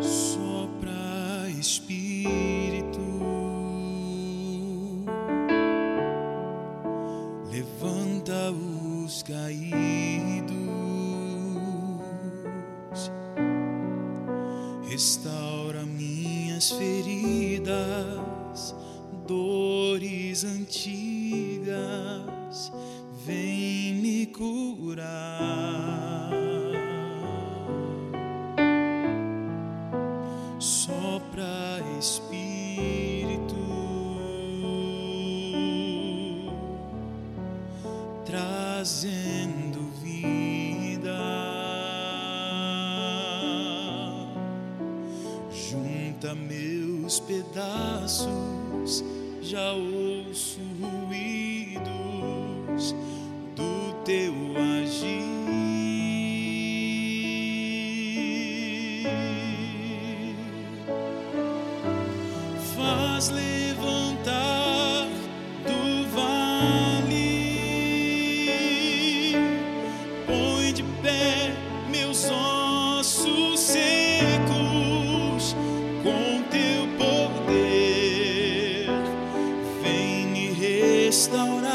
Sopra Espírito, levanta os caídos, restaura minhas feridas, dores antigas, vem me curar. Trazendo vida, junta meus pedaços, já ouço ruídos do teu agir. Faz levantar do vale, restaurar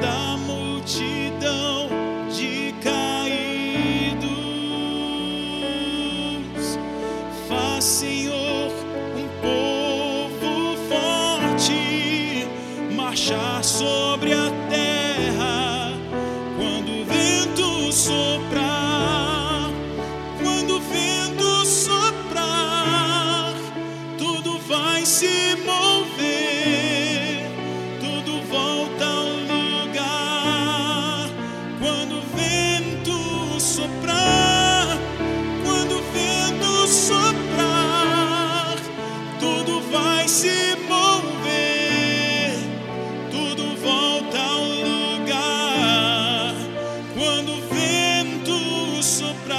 da multidão de caídos. Faz, Senhor, um povo forte marchar sobre a terra soprar,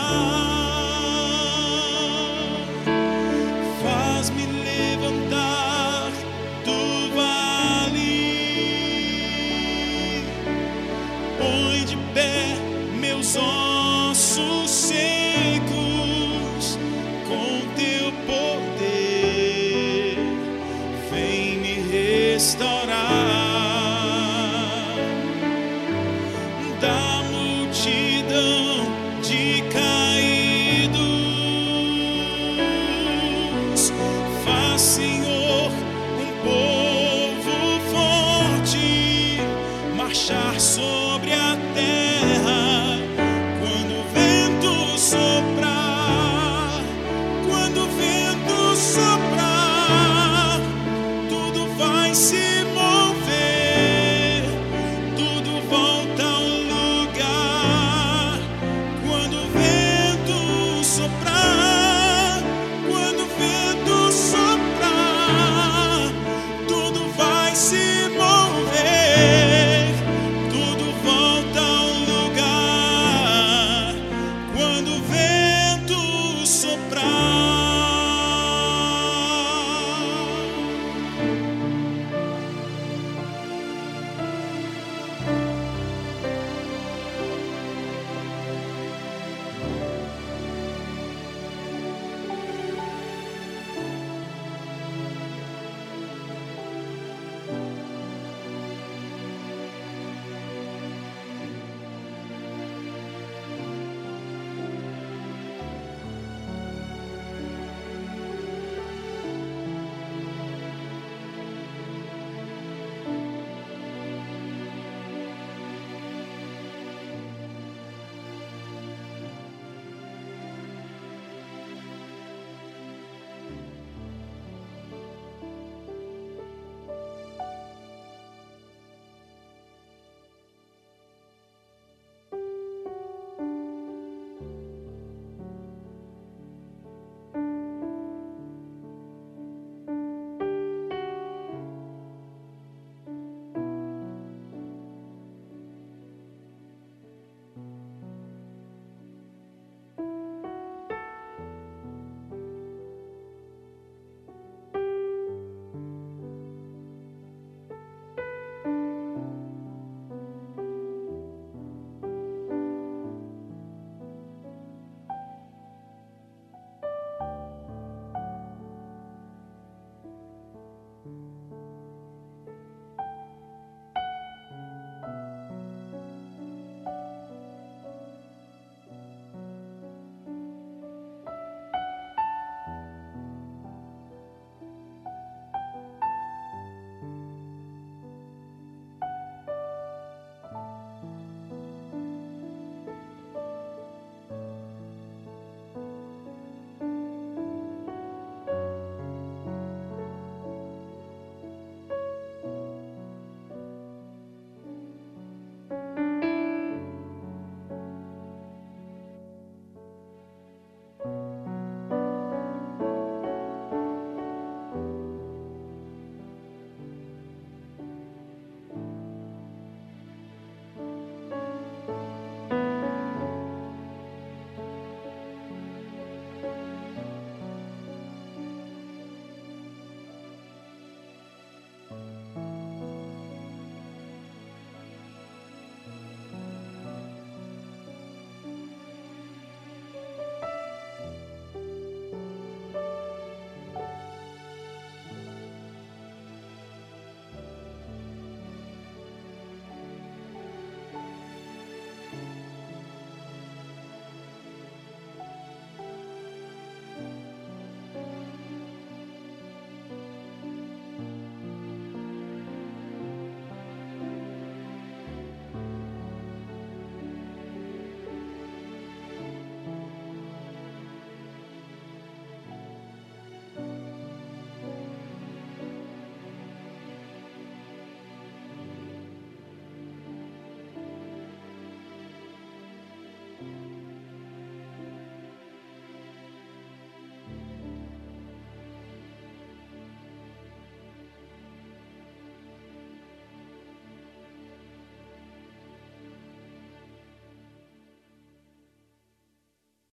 faz-me levantar do vale, põe de pé meus olhos sobre a terra.